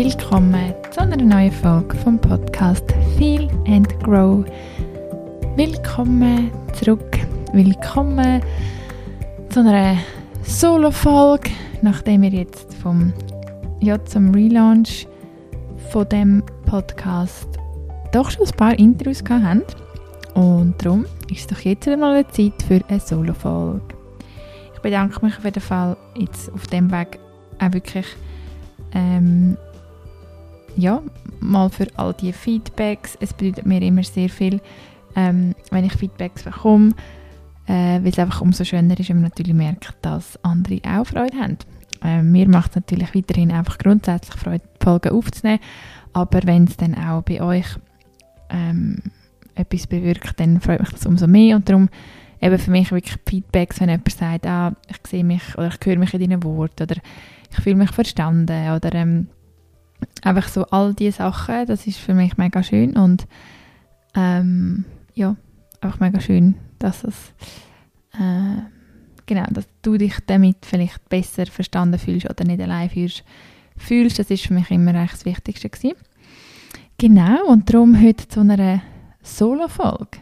Willkommen zu einer neuen Folge vom Podcast Feel and Grow. Willkommen zurück. Willkommen zu einer Solo-Folge, nachdem wir jetzt vom ja, zum Relaunch von dem Podcast doch schon ein paar Interviews haben. Und darum ist es doch jetzt wieder mal eine Zeit für eine Solo-Folge. Ich bedanke mich auf jeden Fall jetzt auf dem Weg auch wirklich ähm, ja, mal für all die Feedbacks. Es bedeutet mir immer sehr viel, ähm, wenn ich Feedbacks bekomme, äh, weil es einfach umso schöner ist, wenn man natürlich merkt, dass andere auch Freude haben. Äh, mir macht es natürlich weiterhin einfach grundsätzlich Freude, Folgen aufzunehmen, aber wenn es dann auch bei euch ähm, etwas bewirkt, dann freut mich das umso mehr und darum eben für mich wirklich Feedbacks, wenn jemand sagt, ah, ich sehe mich oder ich höre mich in deinen Worten oder ich fühle mich verstanden oder ähm, einfach so all diese Sachen, das ist für mich mega schön und ähm, ja, einfach mega schön, dass es äh, genau, dass du dich damit vielleicht besser verstanden fühlst oder nicht allein fühlst, fühlst das ist für mich immer eigentlich das Wichtigste gewesen. Genau, und darum heute zu einer Solo-Folge.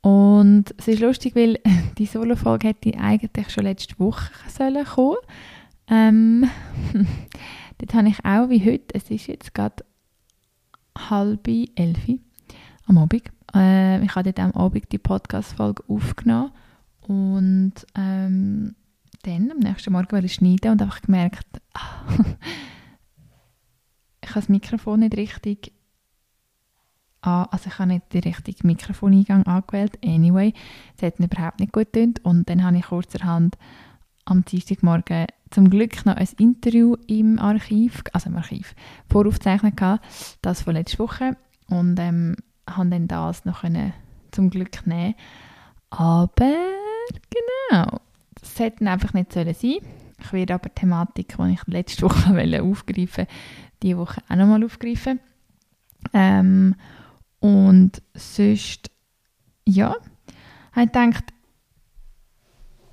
Und es ist lustig, weil die Solo-Folge hätte eigentlich schon letzte Woche sollen kommen. Ähm, dort habe ich auch, wie heute, es ist jetzt gerade halb elf am Abend. Äh, ich habe dort am Abend die Podcast-Folge aufgenommen und ähm, dann am nächsten Morgen schneiden und einfach gemerkt, ich habe das Mikrofon nicht richtig an, also ich habe nicht den richtigen Mikrofoneingang angewählt, anyway, es hat überhaupt nicht gut getönt und dann habe ich kurzerhand am Dienstagmorgen zum Glück noch ein Interview im Archiv, also im Archiv, voraufzeichnet gehabt, das von letzter Woche und ähm, habe dann das noch können, zum Glück nehmen. Aber genau, das hätte einfach nicht sollen sein. Ich werde aber die Thematik, die ich letzte Woche aufgreifen wollte, diese Woche auch nochmal aufgreifen. Ähm, und sonst, ja, ich gedacht,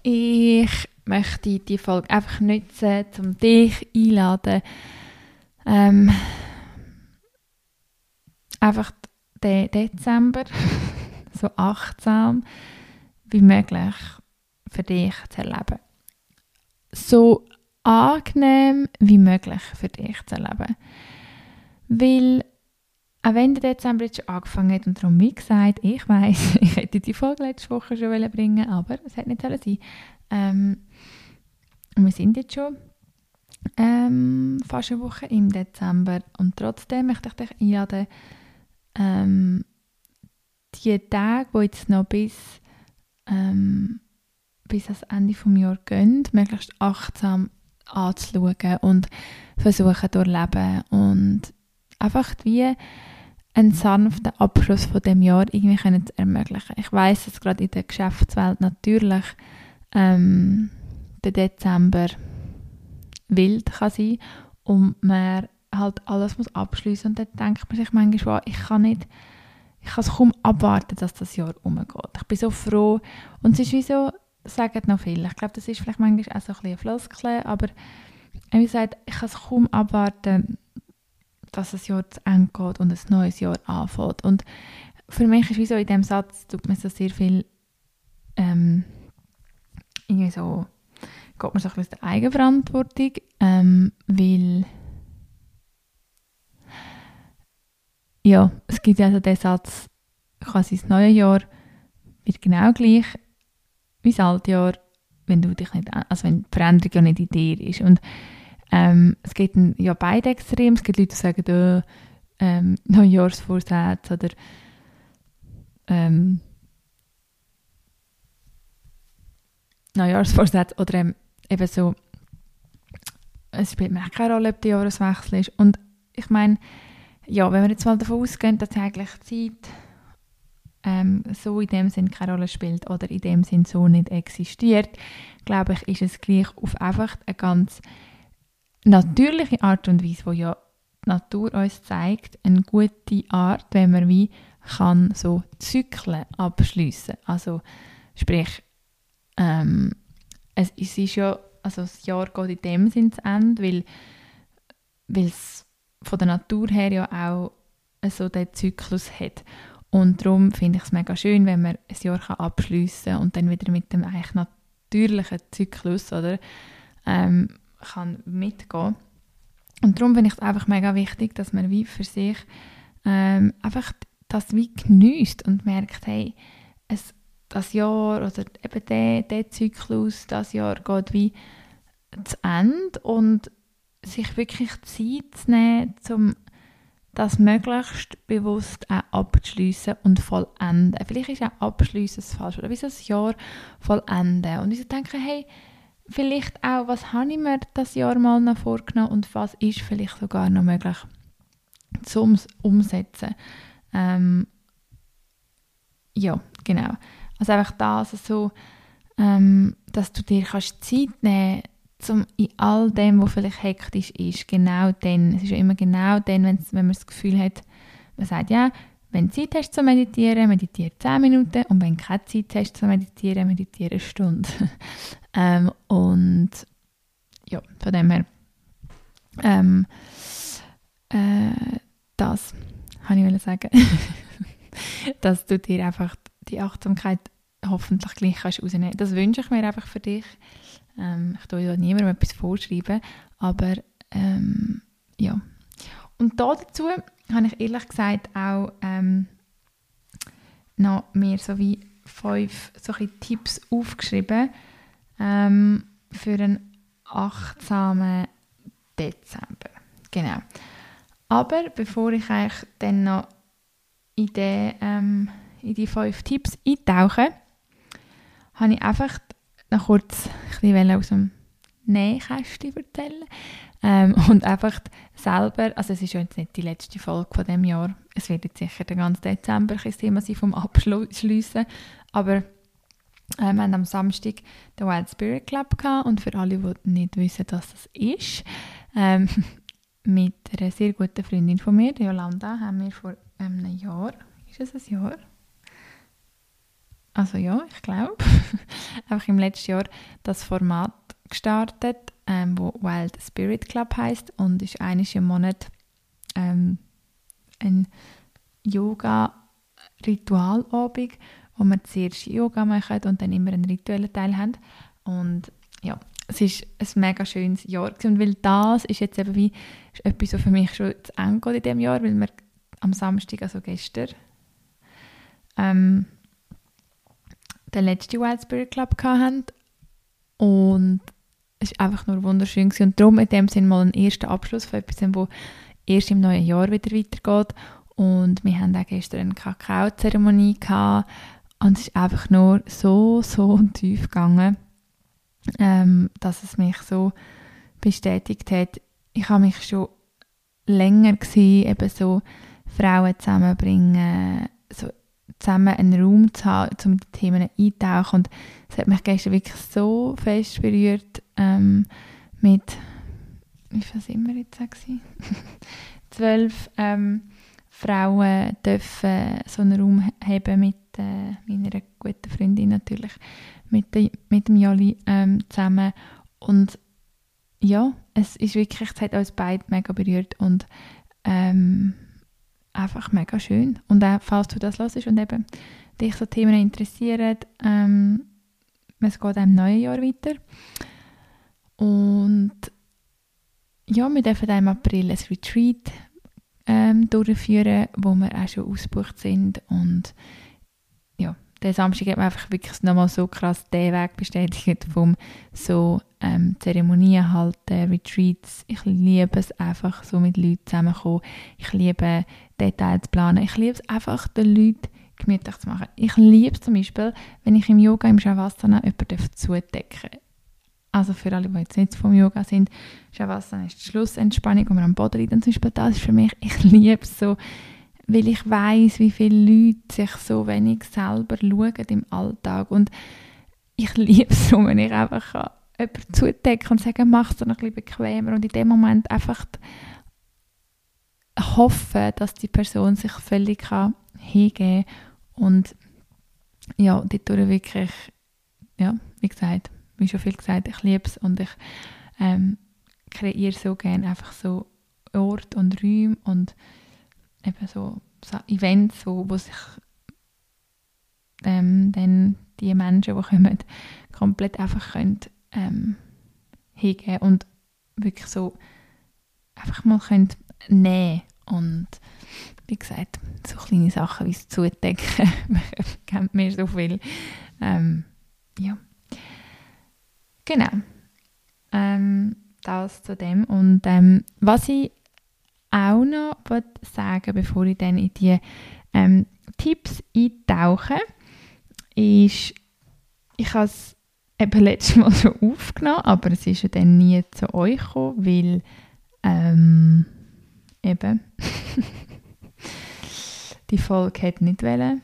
ich möchte die Folge einfach nutzen, um dich einladen, ähm, einfach den Dezember so achtsam wie möglich für dich zu erleben. So angenehm wie möglich für dich zu erleben. Weil auch wenn der Dezember jetzt schon angefangen hat und darum, wie gesagt, ich weiß, ich hätte die Folge letzte Woche schon bringen aber es hätte nicht sein. Ähm, wir sind jetzt schon ähm, fast eine Woche im Dezember und trotzdem möchte ich dich einladen, ähm, die Tage, die jetzt noch bis, ähm, bis ans Ende des Jahres gehen, möglichst achtsam anzuschauen und versuchen zu und einfach wie einen sanften Abschluss von dem Jahr irgendwie können zu ermöglichen. Ich weiß, dass gerade in der Geschäftswelt natürlich ähm, der Dezember wild kann sein und man halt alles muss abschließen und dann denkt man sich manchmal, ich kann nicht, ich kann es kaum abwarten, dass das Jahr umgeht. Ich bin so froh und es ist wie so, sagen noch viele, ich glaube, das ist vielleicht manchmal auch so ein bisschen Floskel, aber wie gesagt, ich kann es kaum abwarten, dass das Jahr zu Ende geht und ein neues Jahr anfängt. Und für mich ist wie so in diesem Satz, tut mir so sehr viel ähm, irgendwie so, geht mir so ein bisschen die Eigenverantwortung, ähm, weil ja, es gibt also den Satz, quasi das neue Jahr wird genau gleich wie das alte Jahr, wenn du dich nicht, also wenn die Veränderung ja nicht in dir ist. Und ähm, es gibt ja beide extrem. Es gibt Leute, die sagen, oh, ähm, Neujahrsvorsätze oder ähm, Neujahrsvorsätze oder ähm, eben so, es spielt mir auch keine Rolle, ob der Jahreswechsel ist. Und ich meine, ja, wenn wir jetzt mal davon ausgehen, dass eigentlich Zeit ähm, so in dem Sinn keine Rolle spielt oder in dem Sinn so nicht existiert, glaube ich, ist es gleich auf einfach eine ganz natürliche Art und Weise, wo ja die Natur uns zeigt, eine gute Art, wenn man wie kann so Zyklen abschließen. Also sprich ähm, es, es ist ja, also das Jahr geht in dem Sinn zu Ende, weil, weil es von der Natur her ja auch so den Zyklus hat. Und darum finde ich es mega schön, wenn man ein Jahr abschliessen kann und dann wieder mit dem eigentlich natürlichen Zyklus oder, ähm, kann mitgehen Und darum finde ich es einfach mega wichtig, dass man wie für sich ähm, einfach das wie genießt und merkt, hey, es, das Jahr oder eben der, der Zyklus, das Jahr geht wie zu Ende und sich wirklich Zeit zu nehmen, um das möglichst bewusst auch abzuschliessen und vollenden. Vielleicht ist auch abschliessen falsch, oder wie so ein Jahr vollenden. Und ich denke, hey, vielleicht auch, was habe ich mir das Jahr mal noch vorgenommen und was ist vielleicht sogar noch möglich zum Umsetzen. Ähm, ja, genau. Also einfach das so, ähm, dass du dir kannst Zeit nehmen zum in all dem, was vielleicht hektisch ist, genau dann, es ist ja immer genau dann, wenn man das Gefühl hat, man sagt, ja, wenn du Zeit hast zu meditieren, meditiere 10 Minuten und wenn du keine Zeit hast zu meditieren, meditiere eine Stunde. ähm, und ja, von dem her ähm, äh, das kann ich sagen, dass du dir einfach die Achtsamkeit hoffentlich gleich kannst rausnehmen. Das wünsche ich mir einfach für dich. Ähm, ich tue ja niemandem etwas vorschreiben, aber ähm, ja. Und da dazu habe ich ehrlich gesagt auch ähm, noch mehr so wie fünf solche Tipps aufgeschrieben ähm, für einen achtsamen Dezember. Genau. Aber bevor ich eigentlich dann noch in die, ähm, in die fünf Tipps eintauche, habe ich einfach noch kurz ein bisschen aus dem Nähkästchen erzählen. Ähm, und einfach selber, also es ist jetzt nicht die letzte Folge von dem Jahr, es wird jetzt sicher den ganzen Dezember ein Thema sein vom Abschliessen, aber äh, wir haben am Samstag den Wild Spirit Club gehabt und für alle, die nicht wissen, was das ist, ähm, mit einer sehr guten Freundin von mir, Jolanda, haben wir vor ähm, einem Jahr, ist es ein Jahr? also ja, ich glaube, einfach im letzten Jahr das Format gestartet, ähm, wo Wild Spirit Club heißt und ist eines im Monat ähm, ein Yoga-Ritualabend, wo wir zuerst Yoga machen und dann immer einen rituellen Teil haben. Und ja, es ist ein mega schönes Jahr und weil das ist jetzt eben wie ist etwas, was für mich schon zu Ende geht in diesem Jahr, weil wir am Samstag, also gestern, ähm, den letzten Wild Spirit Club hatten. Und es war einfach nur wunderschön. Gewesen. Und darum in dem Sinne mal ein erster Abschluss von etwas, wo erst im neuen Jahr wieder weitergeht. Und wir haben auch gestern eine Kakao-Zeremonie. Und es ist einfach nur so, so tief gegangen, ähm, dass es mich so bestätigt hat. Ich habe mich schon länger gesehen, eben so Frauen zusammenbringen, so zusammen einen Raum zu haben, um die Themen eintauchen. Und es hat mich gestern wirklich so fest berührt ähm, mit, wie viel sind wir jetzt? Zwölf ähm, Frauen dürfen so einen Raum haben mit äh, meiner guten Freundin natürlich, mit, mit dem Joli ähm, zusammen. Und ja, es ist wirklich, es hat uns beide mega berührt und ähm, einfach mega schön. Und auch, falls du das hörst und eben dich so Themen interessieren, ähm, es geht im neuen Jahr weiter. Und ja, wir dürfen im April ein Retreat ähm, durchführen, wo wir auch schon ausgebucht sind. Und ja, der Samstag hat mir einfach wirklich nochmal so krass den Weg bestätigt vom so ähm, Zeremonien halten, Retreats. Ich liebe es einfach so mit Leuten zusammenkommen. Ich liebe Details planen. Ich liebe es einfach, den Leuten gemütlich zu machen. Ich liebe es zum Beispiel, wenn ich im Yoga, im Shavasana jemanden zudecken Also für alle, die jetzt nicht vom Yoga sind, Shavasana ist die Schlussentspannung, wo man am Boden liegt. Zum Beispiel das ist für mich, ich liebe es so, weil ich weiß, wie viele Leute sich so wenig selber schauen im Alltag. Und ich liebe es so, wenn ich einfach jemanden zudecken und sagen, mach es noch ein bisschen bequemer. Und in dem Moment einfach hoffen, dass die Person sich völlig kann hingeben kann und ja, dort wirklich, ja, wie gesagt, wie schon viel gesagt, ich liebe es und ich ähm, kreiere so gerne einfach so Orte und Räume und eben so, Events, wo, wo sich ähm, dann die Menschen, die kommen, komplett einfach können, ähm, hingehen und wirklich so einfach mal können nehmen und wie gesagt, so kleine Sachen wie das Zudecken, kennt mir so viel. Ähm, ja. Genau. Ähm, das zu dem. Und ähm, was ich auch noch sagen bevor ich dann in die ähm, Tipps eintauche, ist, ich habe es eben letztes Mal schon aufgenommen, aber es ist ja dann nie zu euch gekommen, weil ähm, eben die Folge hätte nicht wollen,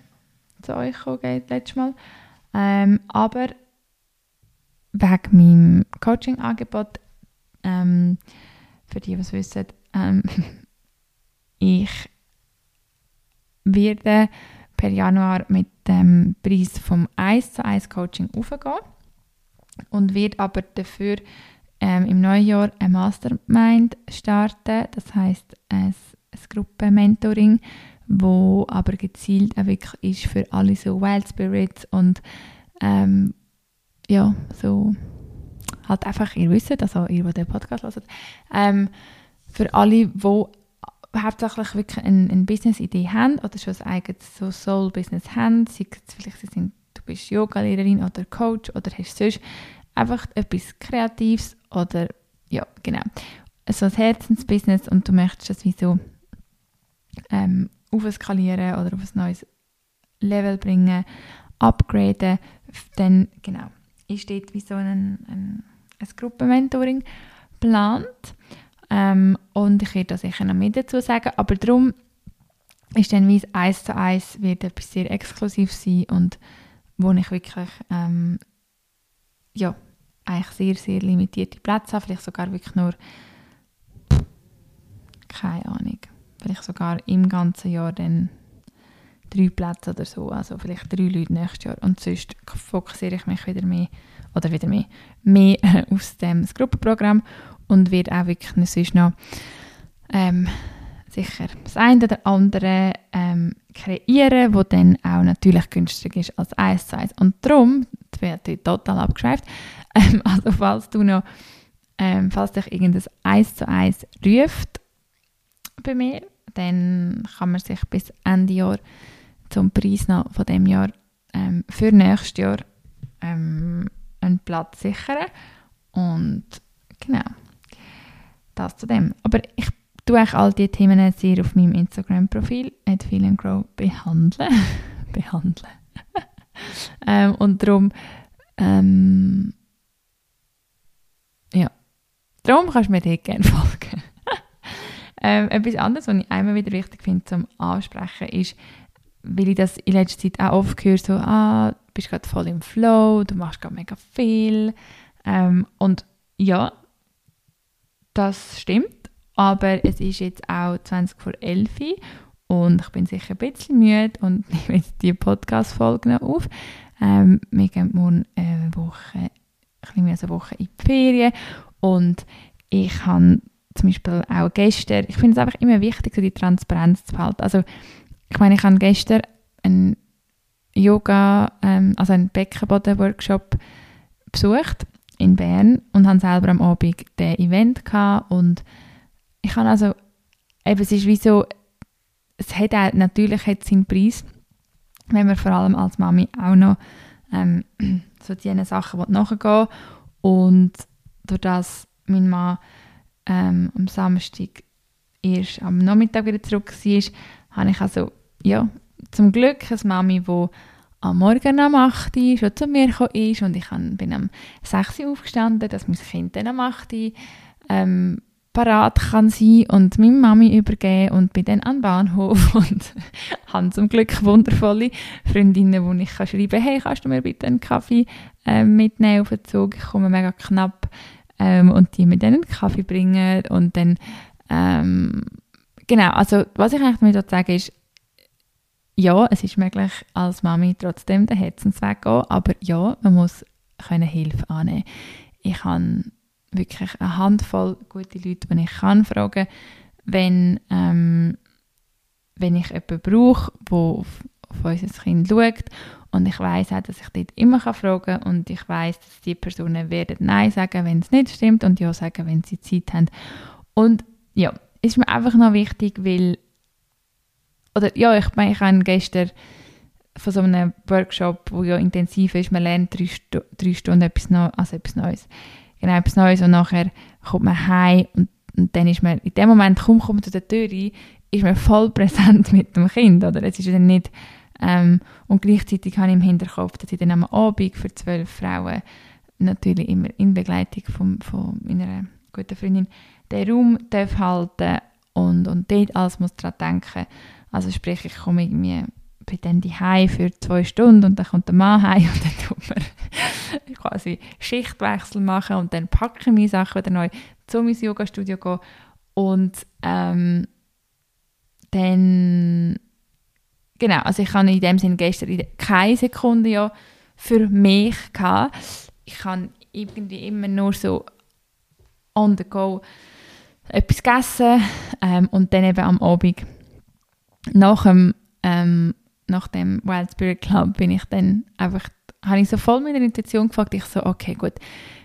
zu euch kommen letztes Mal. Ähm, aber wegen meinem Coaching-Angebot, ähm, für die, die es wissen, ähm, ich werde per Januar mit dem Preis vom 1 zu 1 Coaching aufgehen und werde aber dafür ähm, im neuen Jahr ein Mastermind starten, das heißt ein, ein Gruppenmentoring, wo aber gezielt auch wirklich ist für alle so Wild Spirits und ähm, ja, so halt einfach, ihr wisst, also ihr, die den Podcast hört, ähm, für alle, die hauptsächlich wirklich eine, eine Business-Idee haben oder schon ein eigenes so Soul-Business haben, sei es vielleicht, sie sind, du bist Yoga-Lehrerin oder Coach oder hast sonst einfach etwas Kreatives oder ja, genau, so ein Herzensbusiness und du möchtest das wie so ähm, aufskalieren oder auf ein neues Level bringen, upgraden, dann genau, ist dort wie so ein, ein, ein Gruppenmentoring geplant. Ähm, und ich werde da sicher noch mehr dazu sagen, aber darum ist dann wie eins zu eins wird etwas sehr exklusiv sein und wo ich wirklich ähm, ja, eigentlich sehr, sehr limitierte Plätze habe, vielleicht sogar wirklich nur keine Ahnung, vielleicht sogar im ganzen Jahr dann drei Plätze oder so, also vielleicht drei Leute nächstes Jahr. Und sonst fokussiere ich mich wieder mehr oder wieder mehr, mehr aus dem Gruppenprogramm und werde auch wirklich sonst noch ähm, sicher das eine oder andere ähm, kreieren, wo dann auch natürlich günstig ist als 1 zu 1. Und darum, das wird total abgeschweift, ähm, also falls du noch, ähm, falls dich irgendein 1 zu 1 ruft bei mir, dann kann man sich bis Ende Jahr zum Preis noch von dem Jahr ähm, für nächstes Jahr ähm, einen Platz sichern. Und genau, das zu dem. Aber ich tue eigentlich all diese Themen sehr auf meinem Instagram-Profil, at Grow, behandeln. behandeln. ähm, und darum, ähm, ja, darum kannst du mir dort gerne folgen. ähm, etwas anderes, was ich einmal wieder wichtig finde zum Ansprechen, ist, weil ich das in letzter Zeit auch oft höre, so, ah, du bist gerade voll im Flow, du machst gerade mega viel. Ähm, und ja, das stimmt, aber es ist jetzt auch 20 vor 11 und ich bin sicher ein bisschen müde und ich nehme jetzt die Podcast-Folge noch auf. Ähm, wir gehen morgen eine Woche, bisschen mehr als eine Woche in die Ferien und ich habe zum Beispiel auch gestern, ich finde es einfach immer wichtig, so die Transparenz zu behalten. Also ich meine, ich habe gestern einen Yoga, ähm, also einen Beckenboden-Workshop besucht in Bern und habe selber am Abend den Event gehabt und ich habe also, eben, es ist wie so, es hat auch, natürlich hat seinen Preis, wenn man vor allem als Mami auch noch ähm, so diese Sachen nachgehen. Und durch das mein Mann ähm, am Samstag erst am Nachmittag wieder zurück war, habe ich also ja, zum Glück eine Mami, die am Morgen um 8 Uhr schon zu mir gekommen ist. Und ich bin am 6 Uhr aufgestanden, dass mein Kind dann am 8 Uhr ähm, parat kann sein und meine Mami übergeben und bin dann am Bahnhof und habe zum Glück wundervolle Freundinnen, wo ich kann schreiben hey, kannst du mir bitte einen Kaffee äh, mitnehmen auf den Zug? Ich komme mega knapp ähm, und die mir dann einen Kaffee bringen und dann ähm, genau, also was ich eigentlich damit sagen ist, ja, es ist möglich, als Mami trotzdem den Herzensweg gehen, aber ja, man muss können Hilfe annehmen. Ich habe wirklich eine Handvoll gute Leute, die ich kann fragen wenn, ähm, wenn ich jemanden brauche, der auf, auf unser Kind schaut und ich weiß auch, dass ich dort immer fragen kann und ich weiß, dass die Personen werden Nein sagen, wenn es nicht stimmt und Ja sagen, wenn sie Zeit haben. Und ja, ist mir einfach noch wichtig, weil oder ja, ich meine, ich habe gestern von so einem Workshop, wo ja intensiv ist, man lernt drei, Stu drei Stunden etwas, Neu also etwas Neues. Genau, etwas Neues und nachher kommt man heim und, und dann ist man, in dem Moment, kaum kommt man zu der Tür rein, ist man voll präsent mit dem Kind, oder? Es ist dann nicht, ähm, und gleichzeitig habe ich im Hinterkopf, dass ich dann am Abend für zwölf Frauen, natürlich immer in Begleitung von, von meiner guten Freundin, den Raum darf halten und, und dort alles muss daran denken. Also sprich, ich komme irgendwie bin dann heim für zwei Stunden und dann kommt der Mann heim und dann tut man quasi Schichtwechsel machen und dann packe ich meine Sachen wieder neu zu meinem Yoga-Studio gehen und ähm, dann genau, also ich habe in dem Sinne gestern keine Sekunde ja für mich gehabt. Ich habe irgendwie immer nur so on the go etwas gegessen ähm, und dann eben am Abend nach dem ähm, nach dem Wild Spirit Club bin ich dann einfach, habe ich so voll mit der Intention gefragt, ich so, okay, gut,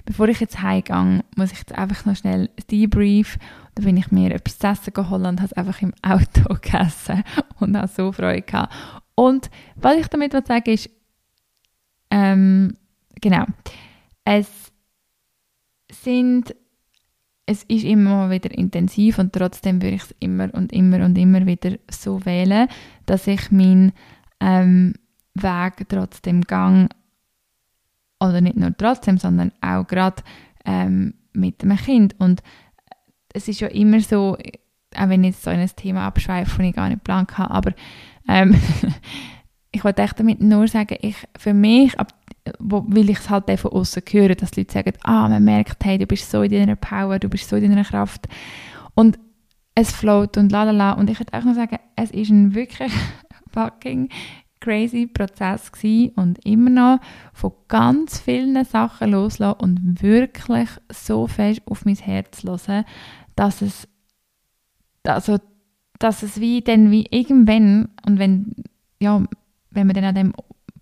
bevor ich jetzt heimgehe, muss ich jetzt einfach noch schnell debrief. Da bin ich mir etwas zu essen geholt und habe es einfach im Auto gegessen und habe so Freude gehabt. Und was ich damit sagen ist, ähm, genau, es sind es ist immer wieder intensiv und trotzdem würde ich es immer und immer und immer wieder so wählen, dass ich meinen ähm, Weg trotzdem gang oder nicht nur trotzdem, sondern auch gerade ähm, mit dem Kind. Und es ist ja immer so, auch wenn ich jetzt so in ein Thema abschweife, das ich gar nicht geplant habe, aber ähm, ich wollte echt damit nur sagen, ich, für mich, ab weil ich es halt von außen höre, dass die Leute sagen, ah, man merkt, hey, du bist so in deiner Power, du bist so in deiner Kraft. Und es float und lalala und ich würde auch noch sagen, es ist ein wirklich fucking crazy Prozess gewesen und immer noch von ganz vielen Sachen loslassen und wirklich so fest auf mein Herz hören, dass es also dass es wie dann wie irgendwann und wenn ja wenn man dann an dem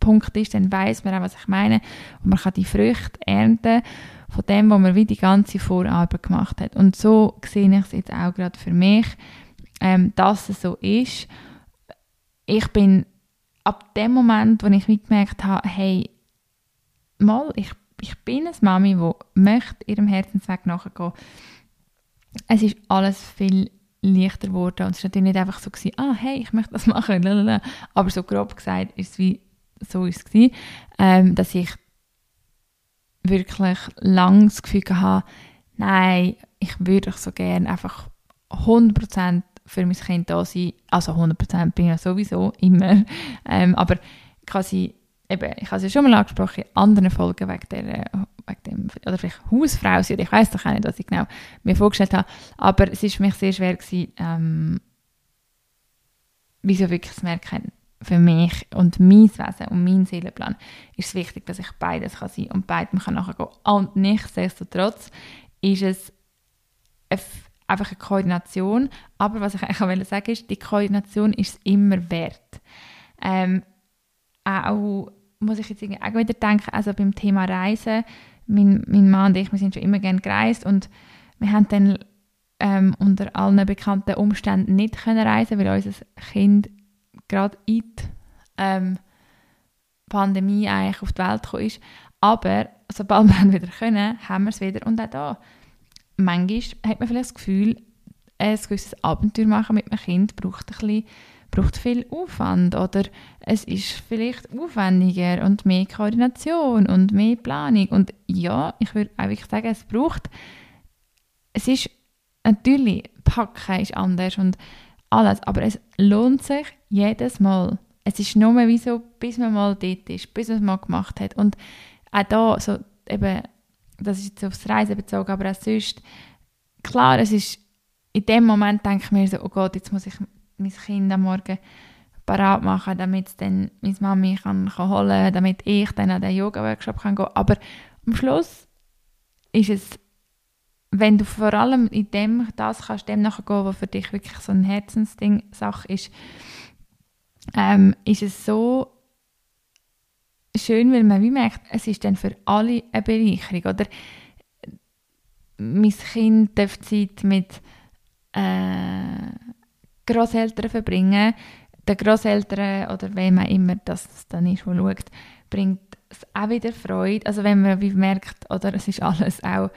Punkt ist, dann weiß man auch, was ich meine. Und man kann die Früchte ernten von dem, was man wie die ganze Vorarbeit gemacht hat. Und so sehe ich es jetzt auch gerade für mich, ähm, dass es so ist. Ich bin ab dem Moment, wo ich gemerkt habe, hey, mal, ich, ich bin eine Mami, die möchte ihrem Herzensweg nachgehen. Es ist alles viel leichter geworden und es war natürlich nicht einfach so, gewesen, ah, hey, ich möchte das machen, lalala. aber so grob gesagt ist es wie so ist es ähm, dass ich wirklich lange das Gefühl hatte, nein, ich würde doch so gerne einfach 100% für mein Kind da sein. Also 100% bin ich ja sowieso immer. Ähm, aber quasi, eben, ich habe es ja schon mal angesprochen, in anderen Folgen wegen, der, wegen dem, oder vielleicht Hausfrau sein, ich weiß doch auch nicht, was ich genau mir vorgestellt habe. Aber es ist für mich sehr schwer gewesen, ähm, wieso wirklich zu merken, für mich und mein Wesen und mein Seelenplan ist es wichtig, dass ich beides kann sein und beidem kann nachgehen. Und nichtsdestotrotz ist es einfach eine Koordination. Aber was ich eigentlich sagen ist, die Koordination ist es immer wert. Ähm, auch muss ich jetzt auch wieder denken, also beim Thema Reisen, mein, mein Mann und ich, wir sind schon immer gerne gereist und wir haben dann ähm, unter allen bekannten Umständen nicht können reisen, weil unser Kind gerade in die ähm, Pandemie eigentlich auf die Welt gekommen ist. Aber sobald wir wieder können, haben wir es wieder. Und auch da, manchmal hat man vielleicht das Gefühl, ein gewisses Abenteuer machen mit einem Kind braucht, ein bisschen, braucht viel Aufwand oder es ist vielleicht aufwendiger und mehr Koordination und mehr Planung. Und ja, ich würde auch wirklich sagen, es braucht, es ist natürlich, Packen ist anders und alles, aber es lohnt sich jedes Mal. Es ist nur wie so, bis man mal dort ist, bis man es mal gemacht hat. Und auch da, so eben, das ist jetzt aufs Reisen bezogen, aber auch sonst, klar, es ist, in dem Moment denke ich mir so, oh Gott, jetzt muss ich mein Kind am Morgen parat machen, damit es dann meine Mami kann, kann holen kann, damit ich dann an den Yoga-Workshop kann gehen. Aber am Schluss ist es wenn du vor allem in dem das kannst, dem nachgehen, was für dich wirklich so ein Herzensding Sache ist, ähm, ist es so schön, weil man wie merkt, es ist dann für alle eine Bereicherung, oder? Mein Kind darf Zeit mit äh, Großeltern verbringen. Den Großeltern oder wem auch immer das dann ist, der schaut, bringt es auch wieder Freude. Also wenn man wie merkt, oder es ist alles auch,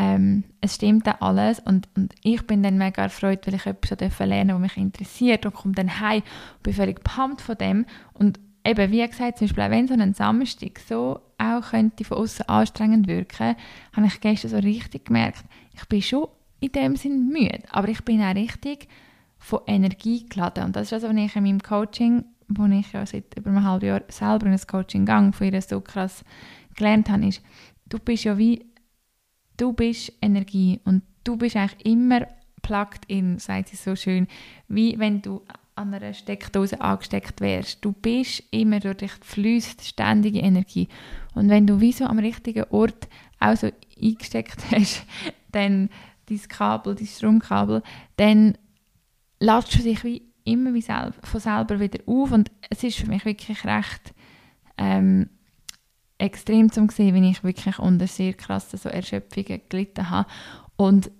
ähm, es stimmt auch alles und, und ich bin dann mega erfreut, weil ich etwas lernen was mich interessiert und komme dann heim und bin völlig pumped von dem und eben, wie gesagt, zum Beispiel, wenn so ein Samstag so auch könnte von außen anstrengend wirken, habe ich gestern so richtig gemerkt, ich bin schon in dem Sinn müde, aber ich bin auch richtig von Energie geladen. Und das ist also, was ich in meinem Coaching, wo ich ja seit über einem halben Jahr selber in ein Coaching gang von ihr so krass gelernt habe, ist, du bist ja wie, du bist Energie und du bist eigentlich immer plugged in, sagt sie so schön, wie wenn du an einer Steckdose angesteckt wärst. Du bist immer durch dich fließt ständige Energie. Und wenn du wie so am richtigen Ort auch so eingesteckt hast, dann dein Kabel, dein Stromkabel, dann lässt du dich wie immer wie selber, von selber wieder auf und es ist für mich wirklich recht ähm, extrem zu sehen, wenn ich wirklich unter sehr krassen so Erschöpfungen gelitten habe. Und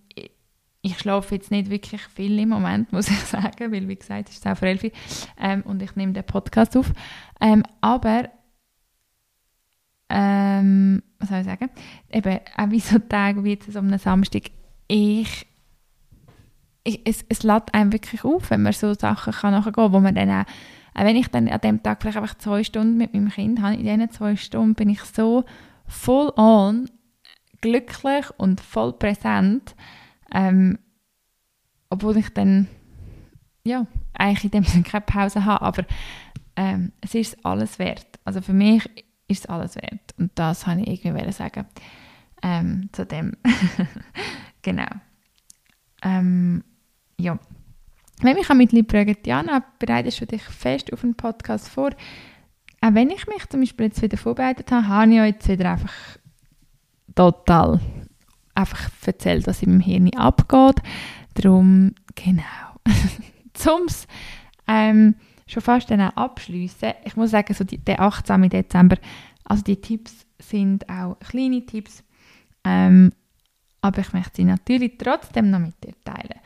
ich schlafe jetzt nicht wirklich viel im Moment, muss ich sagen, weil wie gesagt, es ist auch vor 11 ähm, und ich nehme den Podcast auf. Ähm, aber, ähm, was soll ich sagen, eben auch wie so Tage wie jetzt am Samstag, ich, ich, es, es lädt einem wirklich auf, wenn man so Sachen kann nachgehen kann, wo man dann auch, auch wenn ich dann an dem Tag vielleicht einfach zwei Stunden mit meinem Kind habe, in diesen zwei Stunden bin ich so voll on, glücklich und voll präsent, ähm, obwohl ich dann ja, eigentlich in dem Sinne keine Pause habe, aber ähm, es ist alles wert. Also für mich ist es alles wert und das habe ich irgendwie sagen ähm, zu dem. genau. Ähm, ja. Wenn mich mit liebe Diana bereitest du dich fest auf einen Podcast vor. Auch wenn ich mich zum Beispiel jetzt wieder vorbereitet habe, habe ich ja jetzt wieder einfach total einfach erzählt, was in meinem Hirn abgeht. Darum, genau. Zum ähm, schon fast dann abschließen. Ich muss sagen, so die, der 18. Dezember, also die Tipps sind auch kleine Tipps, ähm, aber ich möchte sie natürlich trotzdem noch mit dir teilen.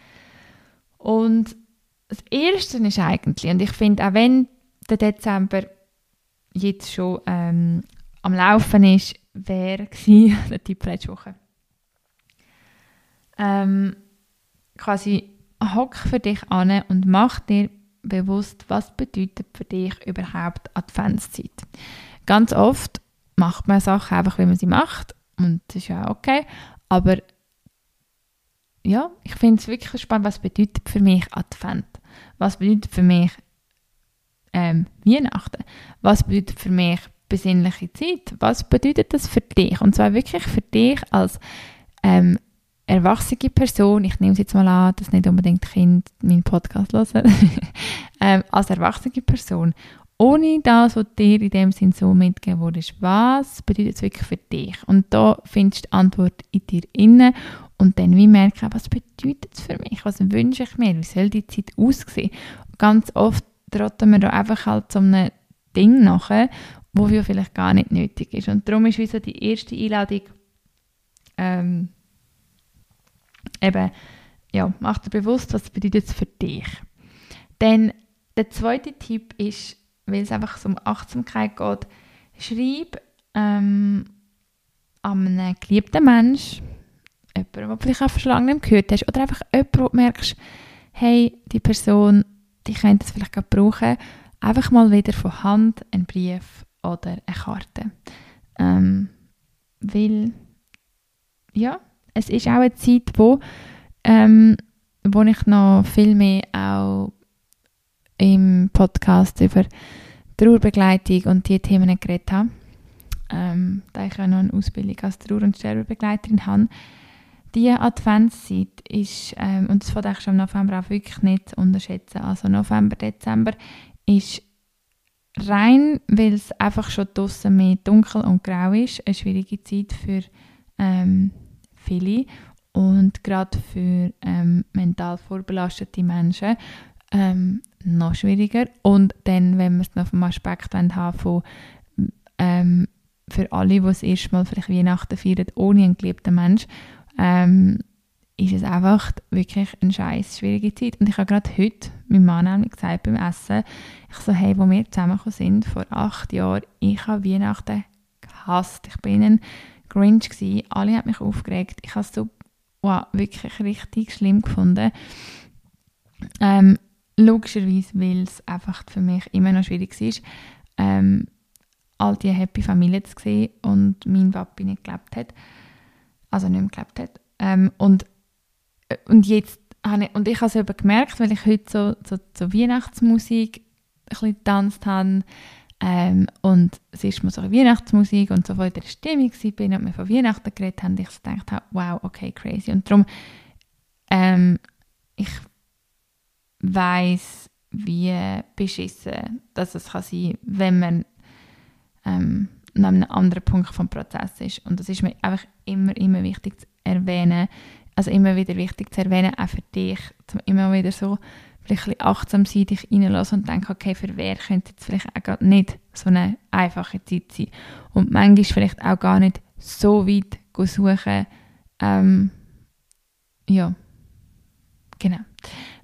Und das Erste ist eigentlich, und ich finde, auch wenn der Dezember jetzt schon ähm, am Laufen ist, wäre der Tipp letzte Woche. Ähm, quasi hock für dich an und mach dir bewusst, was bedeutet für dich überhaupt Adventszeit. Ganz oft macht man Sachen einfach, wie man sie macht und das ist ja okay, aber ja, ich finde es wirklich spannend, was bedeutet für mich Advent? Was bedeutet für mich ähm, Weihnachten? Was bedeutet für mich besinnliche Zeit? Was bedeutet das für dich? Und zwar wirklich für dich als ähm, erwachsene Person, ich nehme es jetzt mal an, dass nicht unbedingt Kind meinen Podcast hören, ähm, als erwachsene Person, ohne das, was dir in dem Sinn so mitgegeben wurde, was bedeutet es wirklich für dich? Und da findest du die Antwort in dir inne und dann wie merken, was bedeutet es für mich? Was wünsche ich mir? Wie soll die Zeit aussehen? Ganz oft trotten wir da einfach halt so einem Ding nachher, wo wir vielleicht gar nicht nötig ist. Und darum ist wie so die erste Einladung, ähm, eben, ja, mach dir bewusst, was bedeutet es für dich. Dann der zweite Tipp ist, weil es einfach um Achtsamkeit geht, schreib ähm, an einen geliebten Mensch, jemanden, den du vielleicht auch schon lange nicht gehört hast, oder einfach jemanden, wo du merkst, hey, die Person, die könnte es vielleicht gerade brauchen, einfach mal wieder von Hand einen Brief oder eine Karte. Ähm, weil, ja, es ist auch eine Zeit, wo, ähm, wo ich noch viel mehr auch im Podcast über Trauerbegleitung und diese Themen geredet habe. Ähm, da ich ja noch eine Ausbildung als Trauer- und Sterbebegleiterin habe. Diese Adventszeit ist, ähm, und das fände ich schon im November auch wirklich nicht zu unterschätzen, also November, Dezember ist rein, weil es einfach schon draußen mehr dunkel und grau ist, eine schwierige Zeit für ähm, viele. und gerade für ähm, mental vorbelastete Menschen ähm, noch schwieriger. Und dann, wenn wir es noch vom Aspekt haben von ähm, für alle, die das erste Mal vielleicht Weihnachten feiern, ohne einen geliebten Mensch, ähm, ist es einfach wirklich eine scheiß schwierige Zeit. Und ich habe gerade heute meinem Mann nämlich gesagt beim Essen, ich so, hey, wo wir zusammengekommen sind, vor acht Jahren, ich habe Weihnachten gehasst. Ich bin ein Grinch gewesen. Alle haben mich aufgeregt. Ich habe es so, wow, wirklich richtig schlimm gefunden. Ähm, logischerweise, weil es einfach für mich immer noch schwierig war, ähm, all die happy Familie zu sehen und mein Papi nicht gelebt hat. Also nicht mehr gelebt hat. Ähm, und, äh, und jetzt habe ich, und ich habe es eben gemerkt, weil ich heute so, so, so Weihnachtsmusik ein getanzt habe ähm, und es ist mal so Weihnachtsmusik und so voll in der Stimmung bin und wir von Weihnachten geredet haben, ich so gedacht habe, wow, okay, crazy. Und darum, ähm, ich weiß wie beschissen dass es kann sein wenn man ähm, an einem anderen Punkt vom Prozess ist. Und das ist mir einfach immer, immer wichtig zu erwähnen, also immer wieder wichtig zu erwähnen, auch für dich, zum immer wieder so vielleicht ein achtsam sein, dich reinlassen und denken, okay, für wer könnte jetzt vielleicht auch gar nicht so eine einfache Zeit sein. Und manchmal vielleicht auch gar nicht so weit suchen, ähm, ja, genau.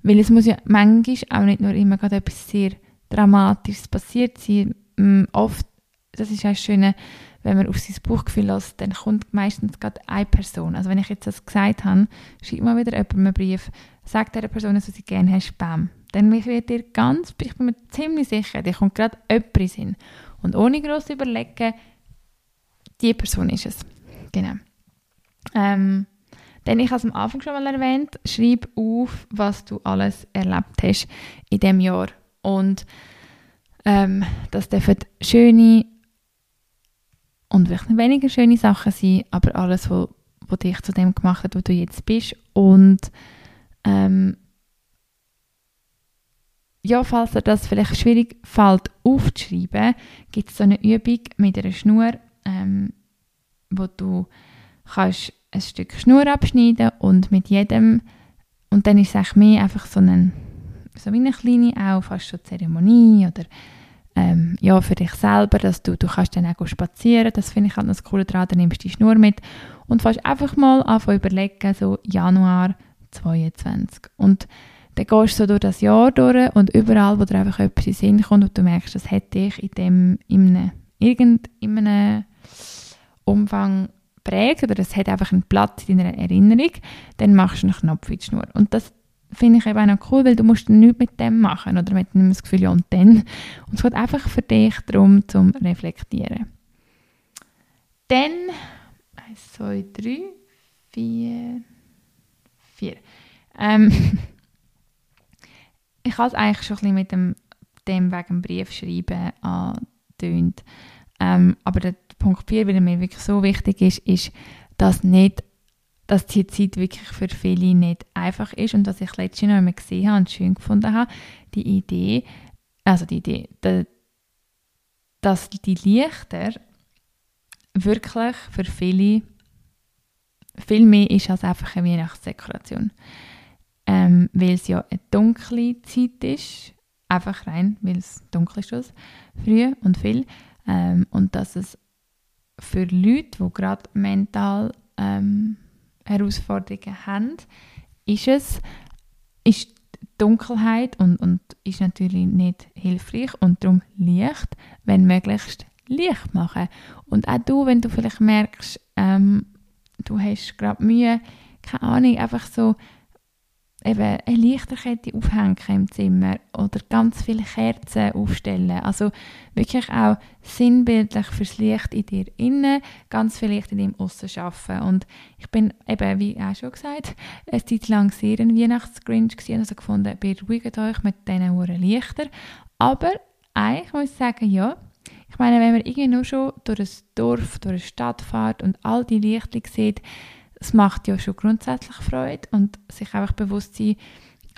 Weil es muss ja manchmal auch nicht nur immer gerade etwas sehr Dramatisches passiert sein. Mm, oft das ist ja schön, wenn man auf sein Buchgefühl lässt, dann kommt meistens gerade eine Person. Also wenn ich jetzt das gesagt habe, schreibt mal wieder jemand einen Brief, sagt der Person, dass du sie gerne hast, bam. Dann wird dir ganz, ich bin mir ziemlich sicher, dir kommt gerade jemand in Sinn. Und ohne groß zu überlegen, die Person ist es. Genau. Ähm, denn ich habe es am Anfang schon mal erwähnt, schreib auf, was du alles erlebt hast in dem Jahr. Und ähm, das dürfen schöne und vielleicht weniger schöne Sachen sein, aber alles, was, was dich zu dem gemacht hat, wo du jetzt bist. Und ähm, ja, falls dir das vielleicht schwierig fällt aufzuschreiben, gibt es so eine Übung mit einer Schnur, ähm, wo du kannst ein Stück Schnur abschneiden und mit jedem, und dann ist es eigentlich mehr einfach so, ein, so wie eine kleine, auch fast schon Zeremonie oder ähm, ja, für dich selber, dass du, du kannst dann auch spazieren, das finde ich halt das Coole daran, dann nimmst du die Schnur mit und fährst einfach mal anfangen überlegen, so Januar 22 und dann gehst du so durch das Jahr durch und überall, wo dir einfach etwas in Sinn kommt und du merkst, das hätte dich in dem, in einem, irgendeinem Umfang prägt oder das hat einfach einen Platz in deiner Erinnerung, dann machst du einen Knopf in die Schnur. Und das finde ich eben auch cool, weil du musst nichts mit dem machen oder mit dem Gefühl, ja und dann. Und es geht einfach für dich darum, zum Reflektieren. Dann, eins, zwei, drei, vier, vier. Ähm, ich habe es eigentlich schon ein bisschen mit dem, dem wegen dem Briefschreiben angetönt. Ähm, aber der Punkt 4, weil er mir wirklich so wichtig ist, ist, dass nicht dass die Zeit wirklich für viele nicht einfach ist und was ich letztens noch einmal gesehen habe und schön gefunden habe, die Idee, also die Idee, dass die Lichter wirklich für viele viel mehr ist als einfach eine Weihnachtsdekoration. Ähm, weil es ja eine dunkle Zeit ist, einfach rein, weil es dunkel ist, früh und viel. Ähm, und dass es für Leute, die gerade mental ähm, Herausforderungen haben, ist es, ist Dunkelheit und, und ist natürlich nicht hilfreich und darum Licht, wenn möglichst Licht machen. Und auch du, wenn du vielleicht merkst, ähm, du hast gerade Mühe, keine Ahnung, einfach so eben eine Lichterkette aufhängen im Zimmer oder ganz viele Kerzen aufstellen. Also wirklich auch sinnbildlich fürs Licht in dir innen, ganz viel Licht in deinem Aussen schaffen. Und ich bin eben, wie auch schon gesagt, eine Zeit lang sehr ein Weihnachtsgrinch gewesen, also gefunden, beruhigt euch mit diesen Uhren Lichter. Aber eigentlich muss ich sagen, ja, ich meine, wenn man irgendwie nur schon durch ein Dorf, durch eine Stadt fährt und all die Lichter sieht, es macht ja schon grundsätzlich Freude und sich einfach bewusst sein,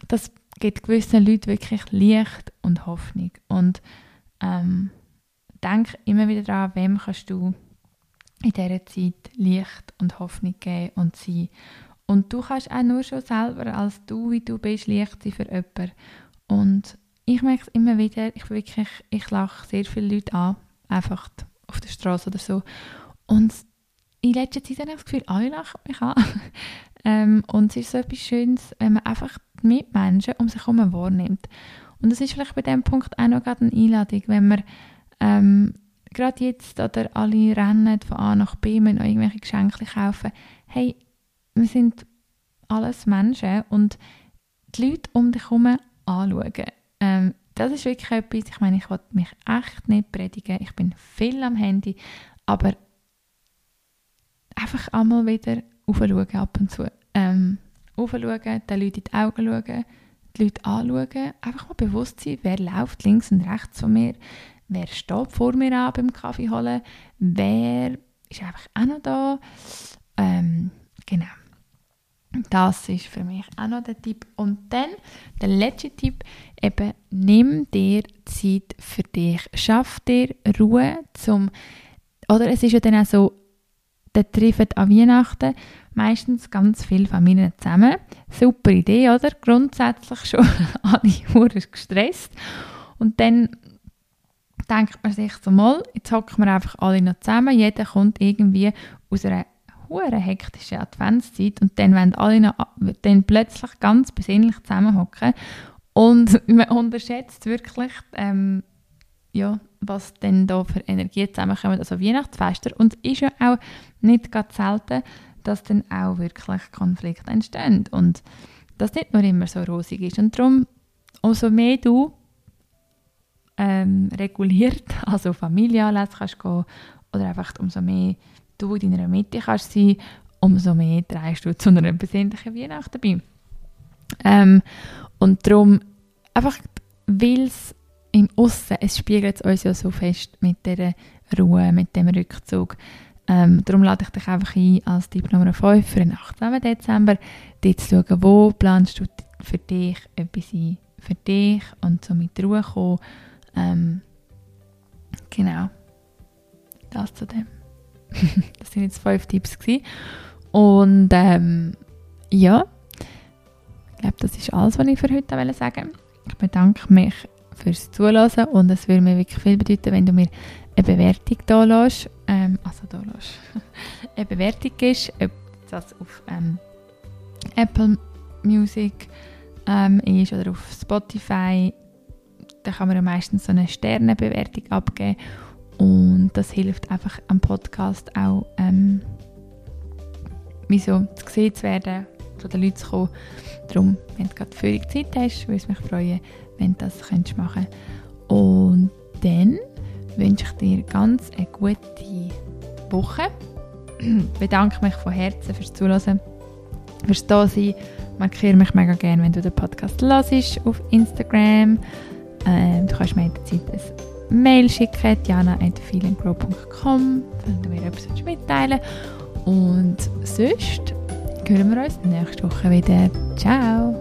das gibt gewissen Leuten wirklich Licht und Hoffnung. Und ähm, denk immer wieder daran, wem kannst du in dieser Zeit Licht und Hoffnung geben und sein. Und du kannst auch nur schon selber, als du, wie du bist, leicht sein für jemanden. Und ich merke es immer wieder, ich wirklich, ich lache sehr viele Leute an, einfach auf der Straße oder so. Und in letzter Zeit habe ich das Gefühl, alle lachen mich an. ähm, und es ist so etwas Schönes, wenn man einfach die Mitmenschen um sich herum wahrnimmt. Und das ist vielleicht bei dem Punkt auch noch eine Einladung, wenn man ähm, gerade jetzt oder alle rennen von A nach B, müssen noch irgendwelche Geschenke kaufen. Hey, wir sind alles Menschen und die Leute um dich herum anschauen. Ähm, das ist wirklich etwas, ich meine, ich will mich echt nicht predigen, ich bin viel am Handy, aber einfach einmal wieder aufschauen ab und zu. Ähm, aufschauen, den Leuten in die Augen schauen, die Leute anschauen, einfach mal bewusst sein, wer läuft links und rechts von mir, wer steht vor mir an beim Kaffee holen, wer ist einfach auch noch da. Ähm, genau. Das ist für mich auch noch der Tipp. Und dann der letzte Tipp, eben nimm dir Zeit für dich. Schaff dir Ruhe zum, oder es ist ja dann auch so, der trifft an Weihnachten meistens ganz viele Familien zusammen. Super Idee, oder? Grundsätzlich schon alle Uhren gestresst. Und dann denkt man sich so mal, jetzt hocken wir einfach alle noch zusammen, jeder kommt irgendwie aus einer hure hektische Adventszeit und dann wollen alle noch, dann plötzlich ganz besinnlich zusammenhocken und man unterschätzt wirklich, ähm, ja, was denn da für Energie zusammenkommt, also Weihnachtsfester und es ist ja auch nicht ganz selten, dass dann auch wirklich Konflikte entstehen. Und das nicht nur immer so rosig ist. Und darum, umso mehr du ähm, reguliert, also Familienanlässe kannst gehen oder einfach umso mehr du in deiner Mitte kannst sein, umso mehr drehst du zu einer besinnlichen Weihnachten bei. Ähm, und darum, einfach, weil es im Aussen, es spiegelt uns ja so fest mit dieser Ruhe, mit dem Rückzug. Ähm, darum lade ich dich einfach ein als Tipp Nummer 5 für den 18. Dezember, dort zu schauen, wo planst du für dich etwas ein, für dich und so mit Ruhe kommen. Ähm, genau, das zu dem. das sind jetzt fünf Tipps gewesen. Und ähm, ja, ich glaube, das ist alles, was ich für heute sagen wollte. Ich bedanke mich fürs Zuhören und es würde mir wirklich viel bedeuten, wenn du mir eine Bewertung da lässt. Ähm, also da lässt. eine Bewertung ist, ob das auf ähm, Apple Music ähm, ist oder auf Spotify. Da kann man ja meistens so eine Sternebewertung abgeben und das hilft einfach am Podcast auch, ähm, wie so gesehen zu werden, zu den Leuten zu kommen. Darum, wenn du gerade völlig Zeit hast, würde es mich freuen, wenn du das könntest machen Und dann wünsche ich dir ganz eine gute Woche. Ich bedanke mich von Herzen fürs Zuhören, fürs Dasein. Markiere mich mega gerne, wenn du den Podcast hörst auf Instagram. Ähm, du kannst mir jederzeit ein Mail schicken, jana.feelinggrow.com, wenn du mir etwas mitteilen Und sonst hören wir uns nächste Woche wieder. Ciao!